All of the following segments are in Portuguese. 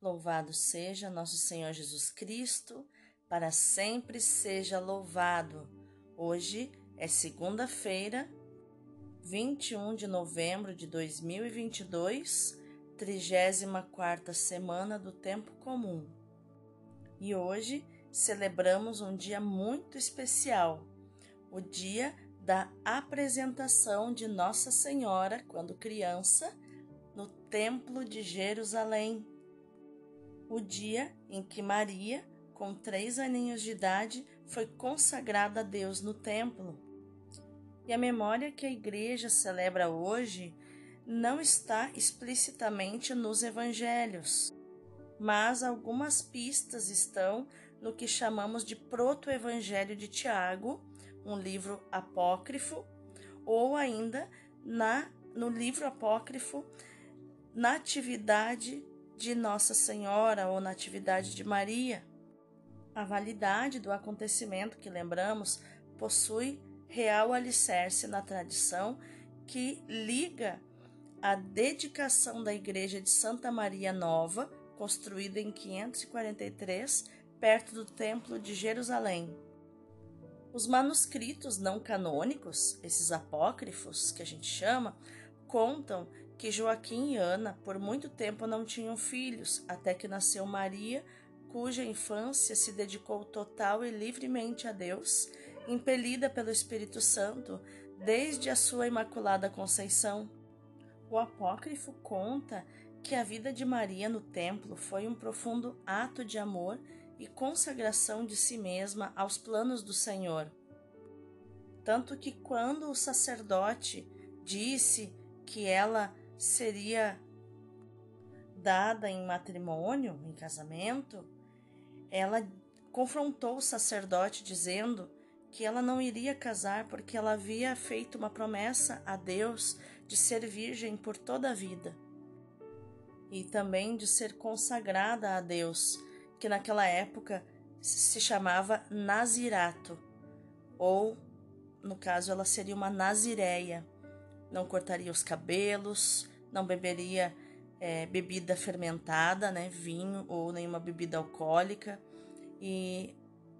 Louvado seja nosso Senhor Jesus Cristo, para sempre seja louvado. Hoje é segunda-feira, 21 de novembro de 2022, 34 semana do tempo comum. E hoje celebramos um dia muito especial, o dia da apresentação de Nossa Senhora quando criança no Templo de Jerusalém o dia em que Maria, com três aninhos de idade, foi consagrada a Deus no templo. E a memória que a Igreja celebra hoje não está explicitamente nos evangelhos, mas algumas pistas estão no que chamamos de Proto-Evangelho de Tiago, um livro apócrifo, ou ainda na, no livro apócrifo Natividade de Nossa Senhora ou Natividade de Maria. A validade do acontecimento que lembramos possui real alicerce na tradição que liga a dedicação da Igreja de Santa Maria Nova, construída em 543, perto do Templo de Jerusalém. Os manuscritos não canônicos, esses apócrifos que a gente chama, contam que Joaquim e Ana por muito tempo não tinham filhos, até que nasceu Maria, cuja infância se dedicou total e livremente a Deus, impelida pelo Espírito Santo desde a sua Imaculada Conceição. O apócrifo conta que a vida de Maria no templo foi um profundo ato de amor e consagração de si mesma aos planos do Senhor. Tanto que quando o sacerdote disse que ela seria dada em matrimônio, em casamento, ela confrontou o sacerdote dizendo que ela não iria casar porque ela havia feito uma promessa a Deus de ser virgem por toda a vida e também de ser consagrada a Deus, que naquela época se chamava Nazirato, ou no caso ela seria uma nazireia não cortaria os cabelos, não beberia é, bebida fermentada, né, vinho ou nenhuma bebida alcoólica. E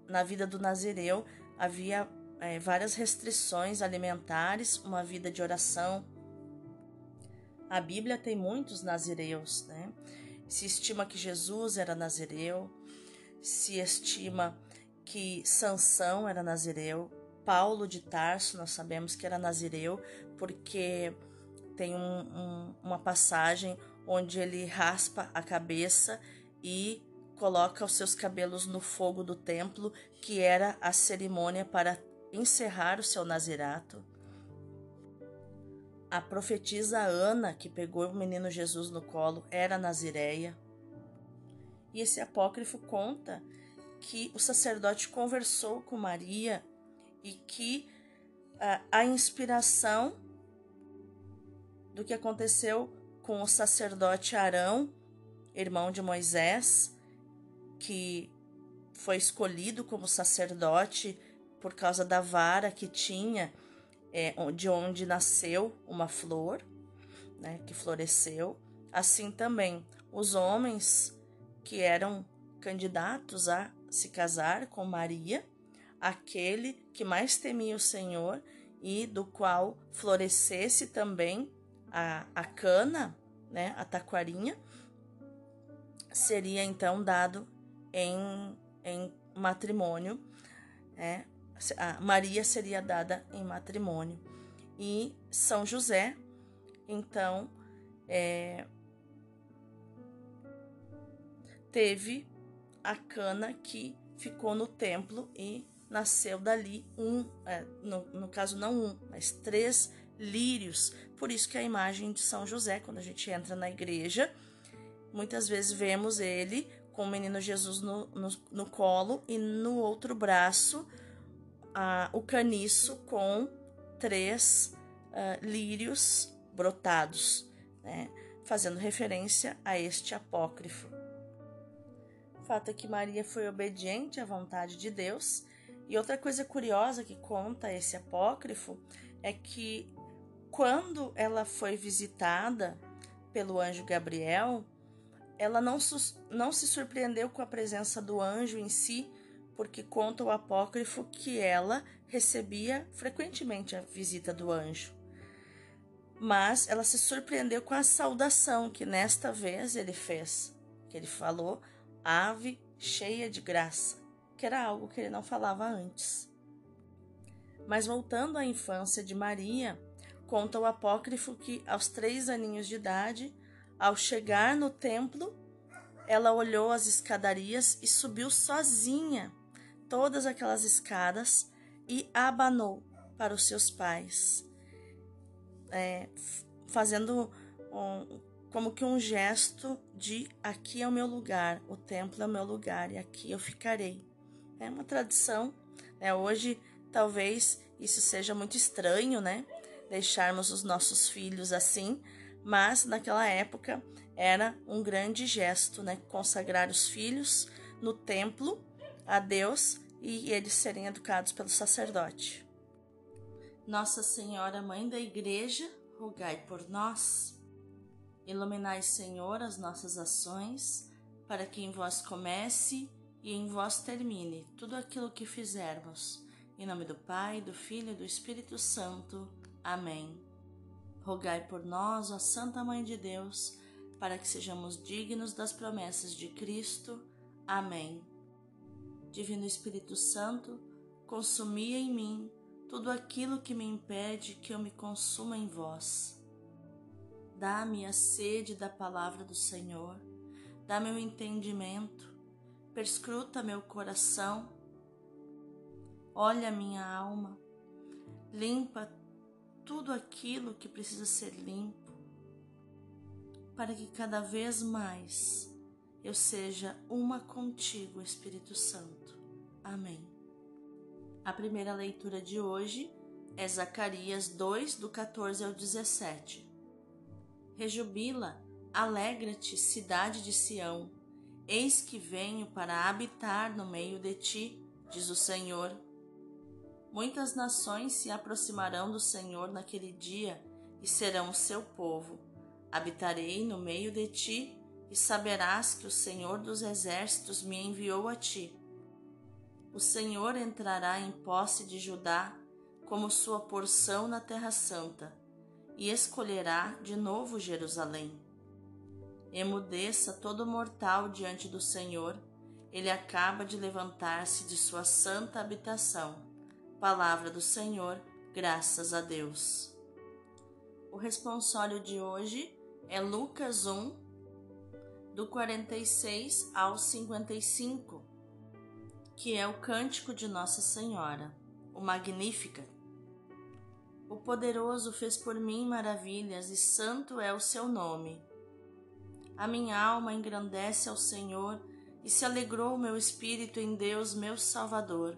na vida do Nazireu havia é, várias restrições alimentares, uma vida de oração. A Bíblia tem muitos nazireus, né? Se estima que Jesus era nazireu, se estima que Sansão era nazireu, Paulo de Tarso, nós sabemos que era nazireu, porque tem um, um, uma passagem onde ele raspa a cabeça e coloca os seus cabelos no fogo do templo, que era a cerimônia para encerrar o seu nazirato. A profetisa Ana, que pegou o menino Jesus no colo, era nazireia. E esse apócrifo conta que o sacerdote conversou com Maria e que a, a inspiração do que aconteceu com o sacerdote Arão, irmão de Moisés, que foi escolhido como sacerdote por causa da vara que tinha, é, de onde nasceu uma flor, né, que floresceu. Assim também os homens que eram candidatos a se casar com Maria aquele que mais temia o Senhor e do qual florescesse também a, a cana, né, a taquarinha, seria então dado em, em matrimônio, né, a Maria seria dada em matrimônio. E São José, então, é, teve a cana que ficou no templo e nasceu dali um, é, no, no caso não um, mas três lírios. Por isso que a imagem de São José, quando a gente entra na igreja, muitas vezes vemos ele com o menino Jesus no, no, no colo e no outro braço a, o caniço com três uh, lírios brotados, né? fazendo referência a este apócrifo. O fato é que Maria foi obediente à vontade de Deus e outra coisa curiosa que conta esse apócrifo é que quando ela foi visitada pelo anjo Gabriel, ela não, não se surpreendeu com a presença do anjo em si, porque conta o apócrifo que ela recebia frequentemente a visita do anjo. Mas ela se surpreendeu com a saudação que nesta vez ele fez, que ele falou: ave cheia de graça, que era algo que ele não falava antes. Mas voltando à infância de Maria, conta o apócrifo que aos três aninhos de idade ao chegar no templo, ela olhou as escadarias e subiu sozinha todas aquelas escadas e abanou para os seus pais, é, fazendo um, como que um gesto de aqui é o meu lugar, o templo é o meu lugar e aqui eu ficarei. É uma tradição. Né? Hoje, talvez isso seja muito estranho, né? Deixarmos os nossos filhos assim, mas naquela época era um grande gesto, né? Consagrar os filhos no templo a Deus e eles serem educados pelo sacerdote. Nossa Senhora, Mãe da Igreja, rogai por nós. Iluminai, Senhor, as nossas ações, para que em vós comece e em vós termine tudo aquilo que fizermos. Em nome do Pai, do Filho e do Espírito Santo. Amém. Rogai por nós, ó Santa Mãe de Deus, para que sejamos dignos das promessas de Cristo. Amém. Divino Espírito Santo, consumia em mim tudo aquilo que me impede que eu me consuma em vós. Dá-me a sede da palavra do Senhor, dá-me o entendimento, perscruta meu coração, olha minha alma, limpa tudo aquilo que precisa ser limpo, para que cada vez mais eu seja uma contigo, Espírito Santo. Amém. A primeira leitura de hoje é Zacarias 2, do 14 ao 17. Rejubila, alegra-te, cidade de Sião, eis que venho para habitar no meio de ti, diz o Senhor Muitas nações se aproximarão do Senhor naquele dia e serão o seu povo. Habitarei no meio de ti e saberás que o Senhor dos exércitos me enviou a ti. O Senhor entrará em posse de Judá como sua porção na Terra Santa e escolherá de novo Jerusalém. Emudeça todo mortal diante do Senhor, ele acaba de levantar-se de sua santa habitação Palavra do Senhor, graças a Deus. O responsório de hoje é Lucas 1, do 46 ao 55, que é o cântico de Nossa Senhora, o Magnífica. O poderoso fez por mim maravilhas e santo é o seu nome. A minha alma engrandece ao Senhor e se alegrou o meu espírito em Deus, meu Salvador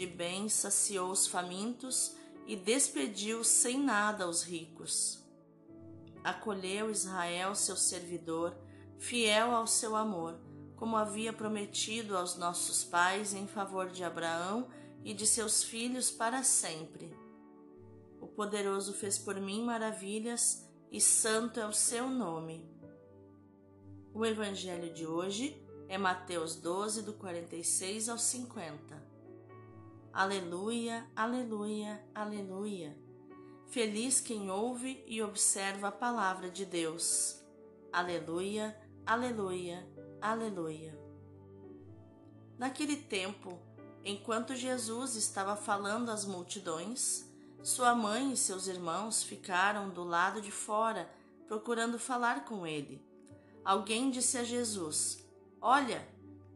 de bem saciou os famintos e despediu sem nada os ricos. Acolheu Israel, seu servidor, fiel ao seu amor, como havia prometido aos nossos pais em favor de Abraão e de seus filhos para sempre. O poderoso fez por mim maravilhas e santo é o seu nome. O evangelho de hoje é Mateus 12, do 46 ao 50. Aleluia, aleluia, aleluia. Feliz quem ouve e observa a palavra de Deus. Aleluia, aleluia, aleluia. Naquele tempo, enquanto Jesus estava falando às multidões, sua mãe e seus irmãos ficaram do lado de fora, procurando falar com ele. Alguém disse a Jesus: Olha,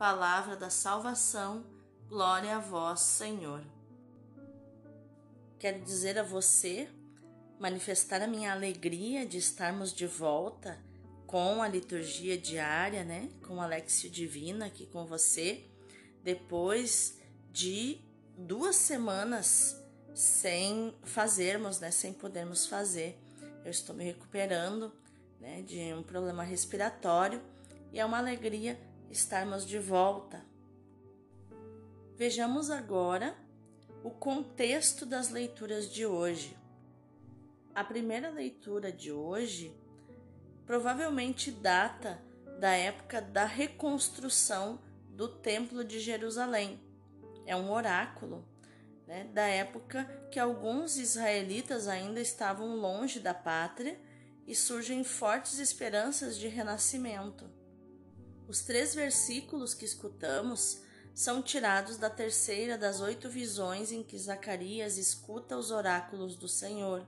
Palavra da salvação, glória a vós, Senhor. Quero dizer a você, manifestar a minha alegria de estarmos de volta com a liturgia diária, né? Com Alexio Divina aqui com você, depois de duas semanas sem fazermos, né? Sem podermos fazer. Eu estou me recuperando, né? De um problema respiratório e é uma alegria estarmos de volta. Vejamos agora o contexto das leituras de hoje. A primeira leitura de hoje provavelmente data da época da reconstrução do Templo de Jerusalém. É um oráculo né, da época que alguns israelitas ainda estavam longe da pátria e surgem fortes esperanças de renascimento. Os três versículos que escutamos são tirados da terceira das oito visões em que Zacarias escuta os oráculos do Senhor.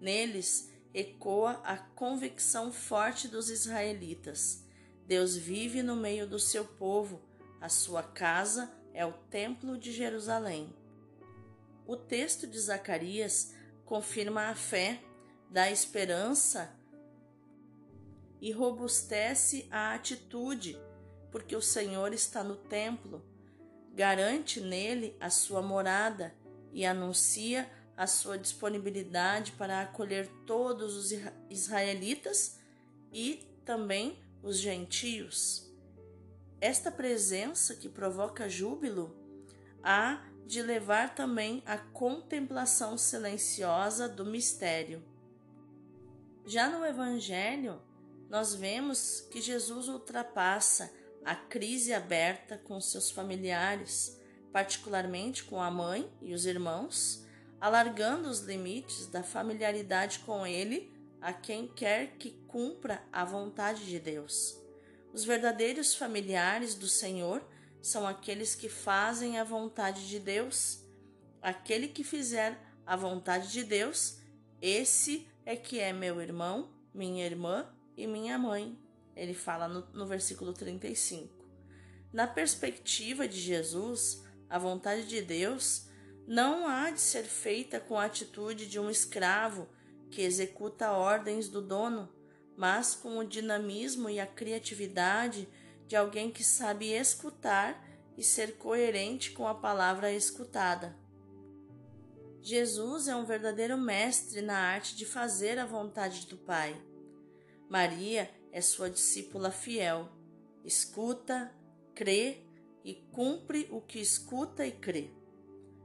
Neles, ecoa a convicção forte dos israelitas. Deus vive no meio do seu povo, a sua casa é o Templo de Jerusalém. O texto de Zacarias confirma a fé, dá esperança e robustece a atitude, porque o Senhor está no templo, garante nele a sua morada e anuncia a sua disponibilidade para acolher todos os israelitas e também os gentios. Esta presença que provoca júbilo há de levar também à contemplação silenciosa do mistério. Já no Evangelho, nós vemos que Jesus ultrapassa a crise aberta com seus familiares, particularmente com a mãe e os irmãos, alargando os limites da familiaridade com Ele a quem quer que cumpra a vontade de Deus. Os verdadeiros familiares do Senhor são aqueles que fazem a vontade de Deus. Aquele que fizer a vontade de Deus, esse é que é meu irmão, minha irmã e minha mãe. Ele fala no, no versículo 35. Na perspectiva de Jesus, a vontade de Deus não há de ser feita com a atitude de um escravo que executa ordens do dono, mas com o dinamismo e a criatividade de alguém que sabe escutar e ser coerente com a palavra escutada. Jesus é um verdadeiro mestre na arte de fazer a vontade do Pai. Maria é sua discípula fiel. Escuta, crê e cumpre o que escuta e crê.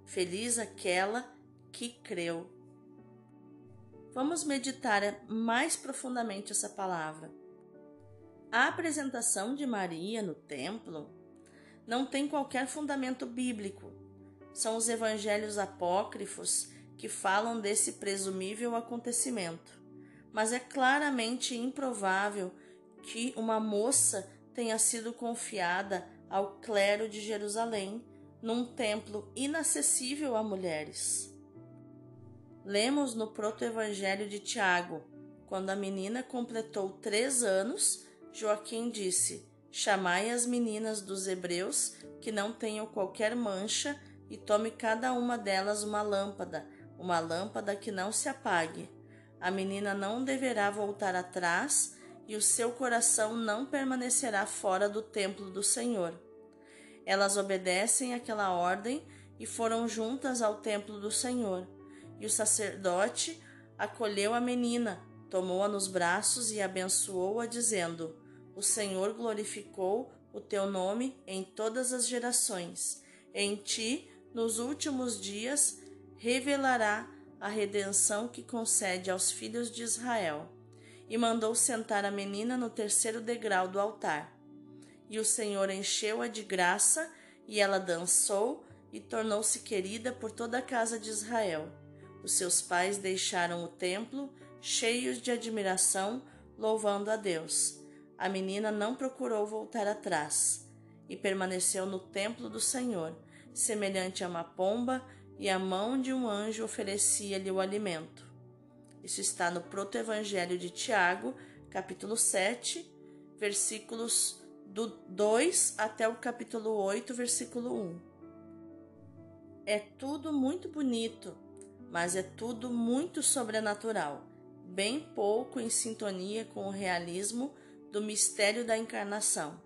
Feliz aquela que creu. Vamos meditar mais profundamente essa palavra. A apresentação de Maria no templo não tem qualquer fundamento bíblico. São os evangelhos apócrifos que falam desse presumível acontecimento. Mas é claramente improvável que uma moça tenha sido confiada ao clero de Jerusalém num templo inacessível a mulheres. Lemos no proto-evangelho de Tiago, quando a menina completou três anos, Joaquim disse: Chamai as meninas dos hebreus que não tenham qualquer mancha e tome cada uma delas uma lâmpada, uma lâmpada que não se apague. A menina não deverá voltar atrás e o seu coração não permanecerá fora do templo do Senhor. Elas obedecem àquela ordem e foram juntas ao templo do Senhor. E o sacerdote acolheu a menina, tomou-a nos braços e abençoou-a, dizendo: O Senhor glorificou o teu nome em todas as gerações. Em ti, nos últimos dias, revelará a redenção que concede aos filhos de Israel. E mandou sentar a menina no terceiro degrau do altar. E o Senhor encheu-a de graça, e ela dançou e tornou-se querida por toda a casa de Israel. Os seus pais deixaram o templo, cheios de admiração, louvando a Deus. a menina não procurou voltar atrás e permaneceu no templo do Senhor, semelhante a uma pomba, e a mão de um anjo oferecia-lhe o alimento. Isso está no Proto-Evangelho de Tiago, capítulo 7, versículos do 2 até o capítulo 8, versículo 1. É tudo muito bonito, mas é tudo muito sobrenatural, bem pouco em sintonia com o realismo do mistério da encarnação.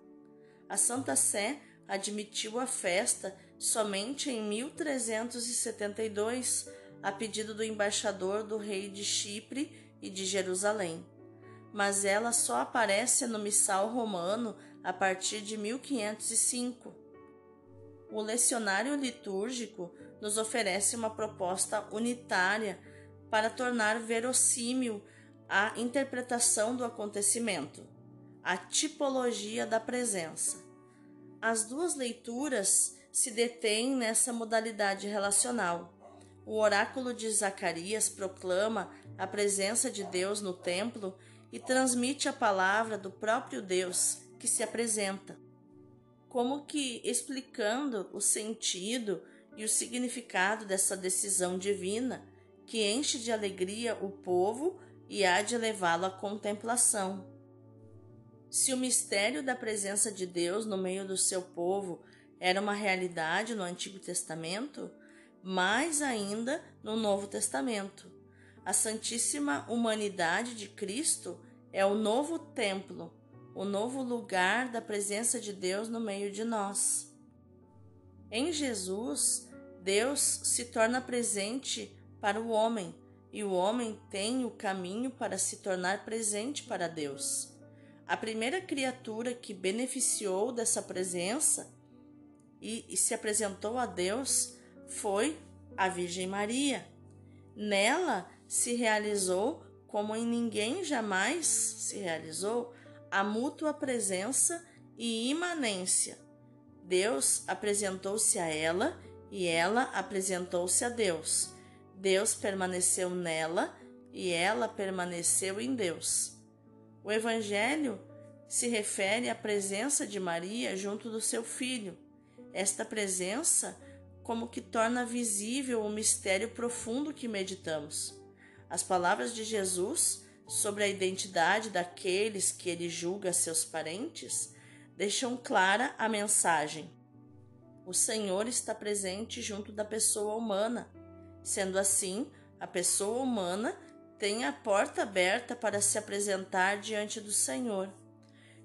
A Santa Sé admitiu a festa somente em 1372, a pedido do embaixador do rei de Chipre e de Jerusalém. Mas ela só aparece no missal romano a partir de 1505. O lecionário litúrgico nos oferece uma proposta unitária para tornar verossímil a interpretação do acontecimento a tipologia da presença. As duas leituras se detêm nessa modalidade relacional. O oráculo de Zacarias proclama a presença de Deus no templo e transmite a palavra do próprio Deus que se apresenta, como que explicando o sentido e o significado dessa decisão divina que enche de alegria o povo e há de levá-lo à contemplação. Se o mistério da presença de Deus no meio do seu povo era uma realidade no Antigo Testamento, mais ainda no Novo Testamento. A Santíssima Humanidade de Cristo é o novo templo, o novo lugar da presença de Deus no meio de nós. Em Jesus, Deus se torna presente para o homem e o homem tem o caminho para se tornar presente para Deus. A primeira criatura que beneficiou dessa presença e, e se apresentou a Deus foi a Virgem Maria. Nela se realizou, como em ninguém jamais se realizou, a mútua presença e imanência. Deus apresentou-se a ela e ela apresentou-se a Deus. Deus permaneceu nela e ela permaneceu em Deus. O Evangelho se refere à presença de Maria junto do seu filho. Esta presença, como que torna visível o mistério profundo que meditamos. As palavras de Jesus sobre a identidade daqueles que ele julga seus parentes deixam clara a mensagem. O Senhor está presente junto da pessoa humana. Sendo assim, a pessoa humana tem a porta aberta para se apresentar diante do Senhor.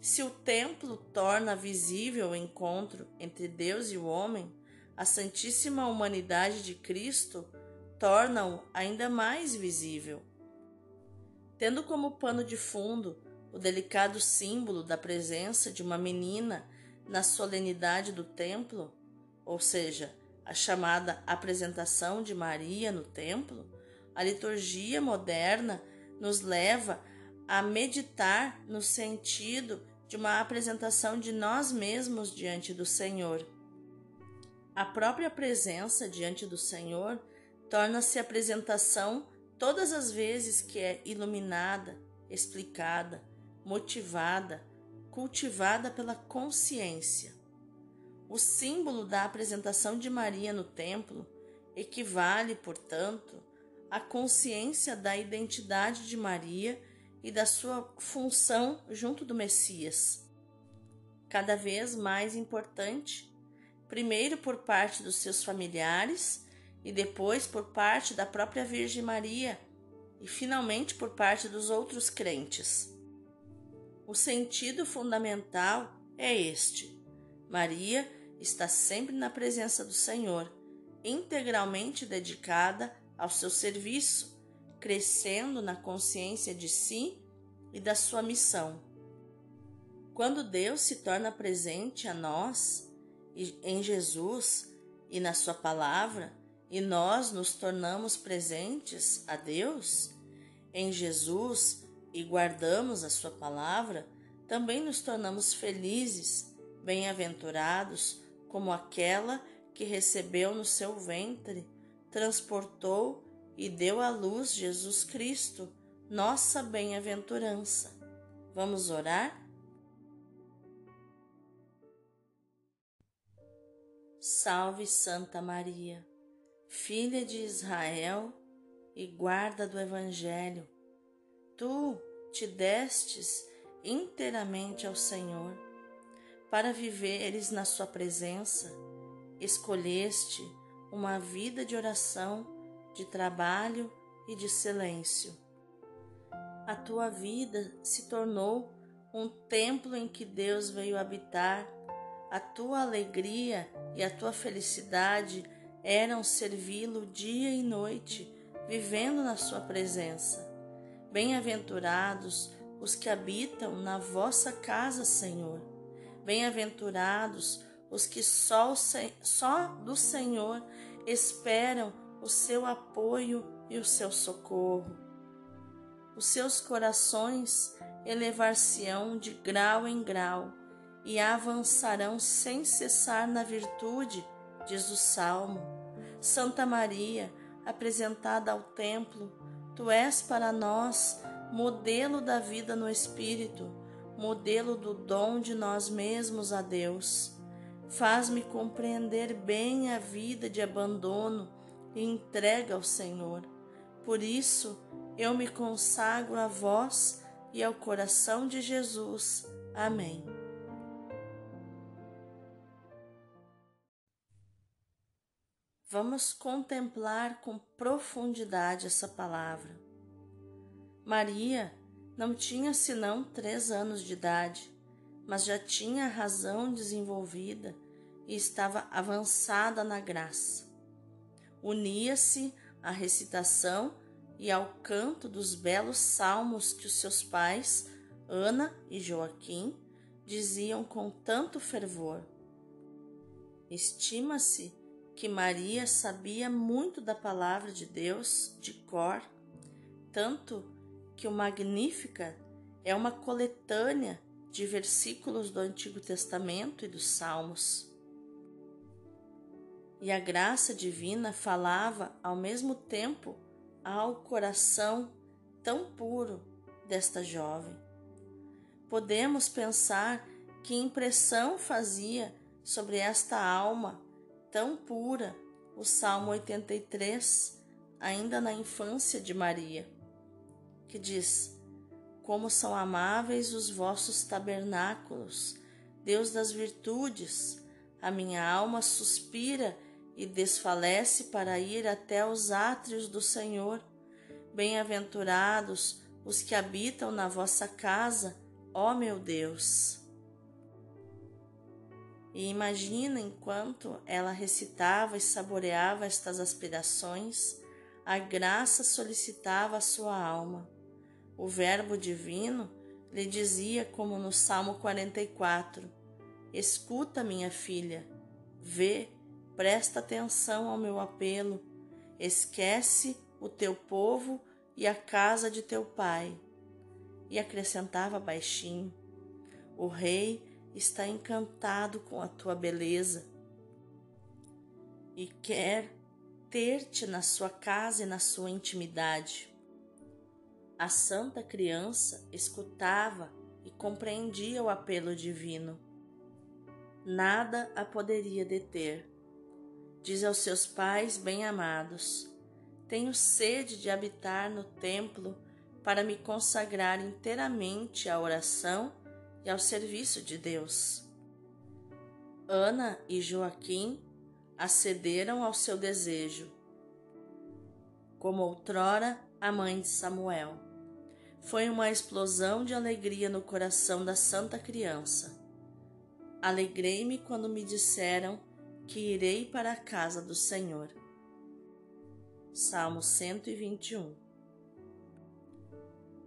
Se o templo torna visível o encontro entre Deus e o homem, a Santíssima Humanidade de Cristo torna-o ainda mais visível. Tendo como pano de fundo o delicado símbolo da presença de uma menina na solenidade do templo, ou seja, a chamada apresentação de Maria no templo, a liturgia moderna nos leva a meditar no sentido de uma apresentação de nós mesmos diante do Senhor. A própria presença diante do Senhor torna-se apresentação todas as vezes que é iluminada, explicada, motivada, cultivada pela consciência. O símbolo da apresentação de Maria no templo equivale, portanto, a consciência da identidade de Maria e da sua função junto do Messias. Cada vez mais importante, primeiro por parte dos seus familiares e depois por parte da própria Virgem Maria e finalmente por parte dos outros crentes. O sentido fundamental é este: Maria está sempre na presença do Senhor, integralmente dedicada ao seu serviço, crescendo na consciência de si e da sua missão. Quando Deus se torna presente a nós, em Jesus e na Sua palavra, e nós nos tornamos presentes a Deus, em Jesus e guardamos a Sua palavra, também nos tornamos felizes, bem-aventurados, como aquela que recebeu no seu ventre transportou e deu à luz Jesus Cristo, nossa bem-aventurança. Vamos orar? Salve Santa Maria, filha de Israel e guarda do Evangelho. Tu te destes inteiramente ao Senhor. Para viveres na Sua presença, escolheste uma vida de oração de trabalho e de silêncio. A tua vida se tornou um templo em que Deus veio habitar a tua alegria e a tua felicidade eram servi-lo dia e noite, vivendo na sua presença. Bem-aventurados os que habitam na vossa casa, Senhor. Bem-aventurados os que só, só do Senhor esperam o seu apoio e o seu socorro. Os seus corações elevar-se-ão de grau em grau e avançarão sem cessar na virtude, diz o Salmo. Santa Maria, apresentada ao templo, tu és para nós modelo da vida no Espírito, modelo do dom de nós mesmos a Deus. Faz-me compreender bem a vida de abandono e entrega ao Senhor. Por isso, eu me consagro a vós e ao coração de Jesus. Amém. Vamos contemplar com profundidade essa palavra. Maria não tinha senão três anos de idade, mas já tinha a razão desenvolvida e estava avançada na graça. Unia-se à recitação e ao canto dos belos salmos que os seus pais, Ana e Joaquim, diziam com tanto fervor. Estima-se que Maria sabia muito da palavra de Deus de cor, tanto que o Magnífica é uma coletânea de versículos do Antigo Testamento e dos Salmos. E a graça divina falava ao mesmo tempo ao coração tão puro desta jovem. Podemos pensar que impressão fazia sobre esta alma tão pura o Salmo 83, ainda na infância de Maria, que diz: Como são amáveis os vossos tabernáculos, Deus das virtudes, a minha alma suspira e desfalece para ir até os átrios do Senhor. Bem-aventurados os que habitam na vossa casa, ó meu Deus. E imagina enquanto ela recitava e saboreava estas aspirações, a graça solicitava a sua alma. O Verbo Divino lhe dizia, como no Salmo 44, Escuta, minha filha, vê, presta atenção ao meu apelo, esquece o teu povo e a casa de teu pai. E acrescentava baixinho: O rei está encantado com a tua beleza e quer ter-te na sua casa e na sua intimidade. A santa criança escutava e compreendia o apelo divino. Nada a poderia deter. Diz aos seus pais bem-amados: Tenho sede de habitar no templo para me consagrar inteiramente à oração e ao serviço de Deus. Ana e Joaquim acederam ao seu desejo, como outrora a mãe de Samuel. Foi uma explosão de alegria no coração da santa criança. Alegrei-me quando me disseram que irei para a casa do Senhor. Salmo 121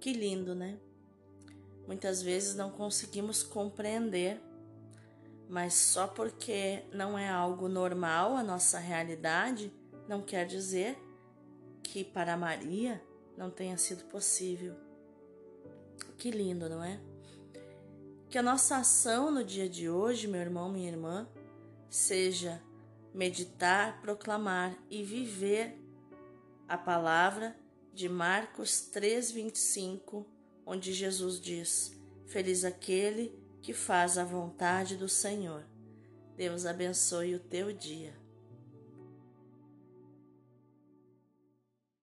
Que lindo, né? muitas vezes não conseguimos compreender, mas só porque não é algo normal a nossa realidade, não quer dizer que para Maria não tenha sido possível. Que lindo, não é? Que a nossa ação no dia de hoje, meu irmão, minha irmã, seja meditar, proclamar e viver a palavra de Marcos 3:25 onde Jesus diz: Feliz aquele que faz a vontade do Senhor. Deus abençoe o teu dia.